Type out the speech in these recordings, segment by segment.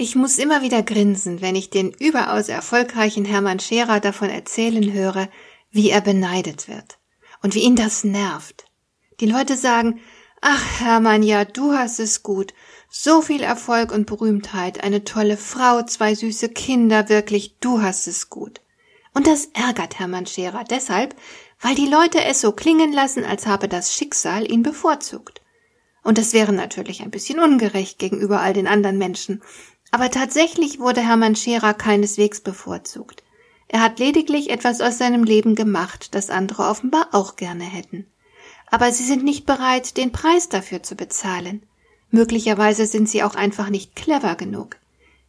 Ich muss immer wieder grinsen, wenn ich den überaus erfolgreichen Hermann Scherer davon erzählen höre, wie er beneidet wird und wie ihn das nervt. Die Leute sagen, ach Hermann, ja, du hast es gut, so viel Erfolg und Berühmtheit, eine tolle Frau, zwei süße Kinder, wirklich, du hast es gut. Und das ärgert Hermann Scherer deshalb, weil die Leute es so klingen lassen, als habe das Schicksal ihn bevorzugt. Und das wäre natürlich ein bisschen ungerecht gegenüber all den anderen Menschen, aber tatsächlich wurde Hermann Scherer keineswegs bevorzugt. Er hat lediglich etwas aus seinem Leben gemacht, das andere offenbar auch gerne hätten. Aber sie sind nicht bereit, den Preis dafür zu bezahlen. Möglicherweise sind sie auch einfach nicht clever genug.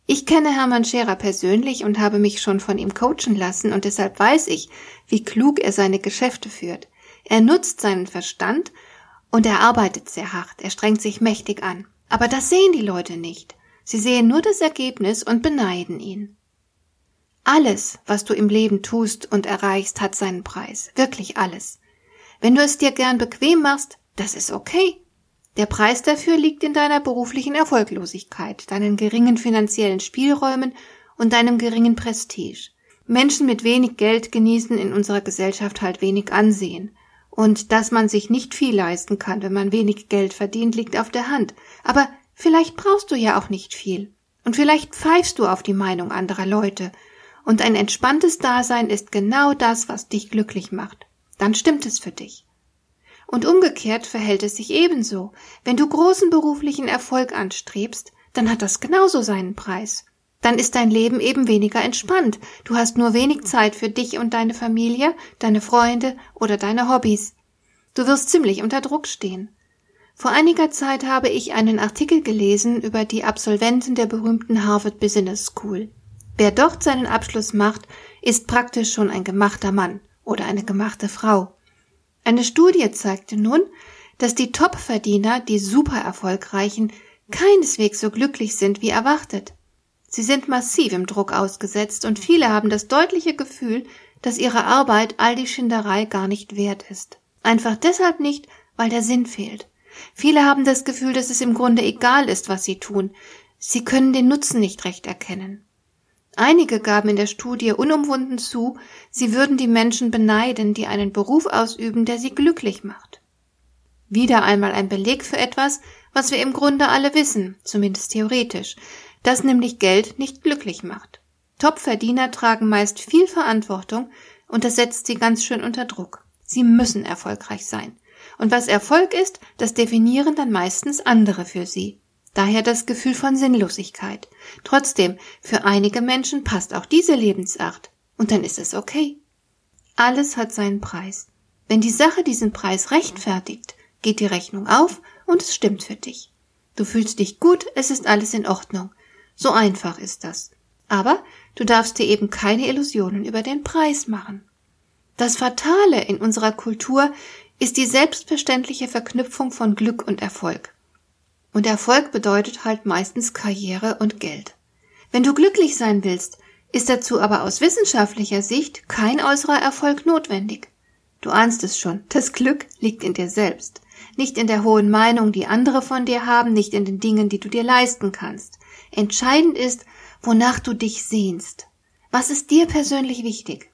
Ich kenne Hermann Scherer persönlich und habe mich schon von ihm coachen lassen und deshalb weiß ich, wie klug er seine Geschäfte führt. Er nutzt seinen Verstand und er arbeitet sehr hart, er strengt sich mächtig an. Aber das sehen die Leute nicht. Sie sehen nur das Ergebnis und beneiden ihn. Alles, was du im Leben tust und erreichst, hat seinen Preis. Wirklich alles. Wenn du es dir gern bequem machst, das ist okay. Der Preis dafür liegt in deiner beruflichen Erfolglosigkeit, deinen geringen finanziellen Spielräumen und deinem geringen Prestige. Menschen mit wenig Geld genießen in unserer Gesellschaft halt wenig Ansehen. Und dass man sich nicht viel leisten kann, wenn man wenig Geld verdient, liegt auf der Hand. Aber Vielleicht brauchst du ja auch nicht viel. Und vielleicht pfeifst du auf die Meinung anderer Leute. Und ein entspanntes Dasein ist genau das, was dich glücklich macht. Dann stimmt es für dich. Und umgekehrt verhält es sich ebenso. Wenn du großen beruflichen Erfolg anstrebst, dann hat das genauso seinen Preis. Dann ist dein Leben eben weniger entspannt. Du hast nur wenig Zeit für dich und deine Familie, deine Freunde oder deine Hobbys. Du wirst ziemlich unter Druck stehen. Vor einiger Zeit habe ich einen Artikel gelesen über die Absolventen der berühmten Harvard Business School. Wer dort seinen Abschluss macht, ist praktisch schon ein gemachter Mann oder eine gemachte Frau. Eine Studie zeigte nun, dass die Topverdiener, die super erfolgreichen, keineswegs so glücklich sind wie erwartet. Sie sind massiv im Druck ausgesetzt und viele haben das deutliche Gefühl, dass ihre Arbeit all die Schinderei gar nicht wert ist. Einfach deshalb nicht, weil der Sinn fehlt. Viele haben das Gefühl, dass es im Grunde egal ist, was sie tun. Sie können den Nutzen nicht recht erkennen. Einige gaben in der Studie unumwunden zu, sie würden die Menschen beneiden, die einen Beruf ausüben, der sie glücklich macht. Wieder einmal ein Beleg für etwas, was wir im Grunde alle wissen, zumindest theoretisch, dass nämlich Geld nicht glücklich macht. Topverdiener tragen meist viel Verantwortung und das setzt sie ganz schön unter Druck. Sie müssen erfolgreich sein. Und was Erfolg ist, das definieren dann meistens andere für sie. Daher das Gefühl von Sinnlosigkeit. Trotzdem, für einige Menschen passt auch diese Lebensart. Und dann ist es okay. Alles hat seinen Preis. Wenn die Sache diesen Preis rechtfertigt, geht die Rechnung auf und es stimmt für dich. Du fühlst dich gut, es ist alles in Ordnung. So einfach ist das. Aber du darfst dir eben keine Illusionen über den Preis machen. Das Fatale in unserer Kultur ist die selbstverständliche Verknüpfung von Glück und Erfolg. Und Erfolg bedeutet halt meistens Karriere und Geld. Wenn du glücklich sein willst, ist dazu aber aus wissenschaftlicher Sicht kein äußerer Erfolg notwendig. Du ahnst es schon, das Glück liegt in dir selbst, nicht in der hohen Meinung, die andere von dir haben, nicht in den Dingen, die du dir leisten kannst. Entscheidend ist, wonach du dich sehnst. Was ist dir persönlich wichtig?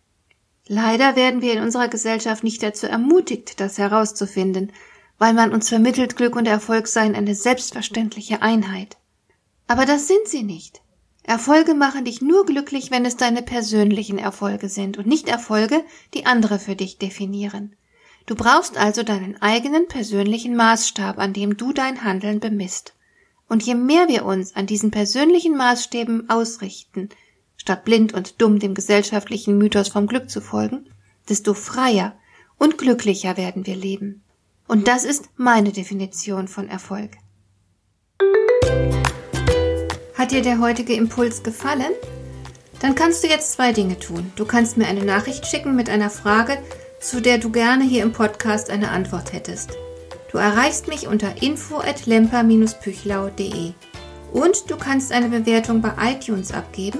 Leider werden wir in unserer Gesellschaft nicht dazu ermutigt, das herauszufinden, weil man uns vermittelt, Glück und Erfolg seien eine selbstverständliche Einheit. Aber das sind sie nicht. Erfolge machen dich nur glücklich, wenn es deine persönlichen Erfolge sind und nicht Erfolge, die andere für dich definieren. Du brauchst also deinen eigenen persönlichen Maßstab, an dem du dein Handeln bemisst. Und je mehr wir uns an diesen persönlichen Maßstäben ausrichten, statt blind und dumm dem gesellschaftlichen Mythos vom Glück zu folgen, desto freier und glücklicher werden wir leben. Und das ist meine Definition von Erfolg. Hat dir der heutige Impuls gefallen? Dann kannst du jetzt zwei Dinge tun. Du kannst mir eine Nachricht schicken mit einer Frage, zu der du gerne hier im Podcast eine Antwort hättest. Du erreichst mich unter info at lemper-püchlau.de. Und du kannst eine Bewertung bei iTunes abgeben,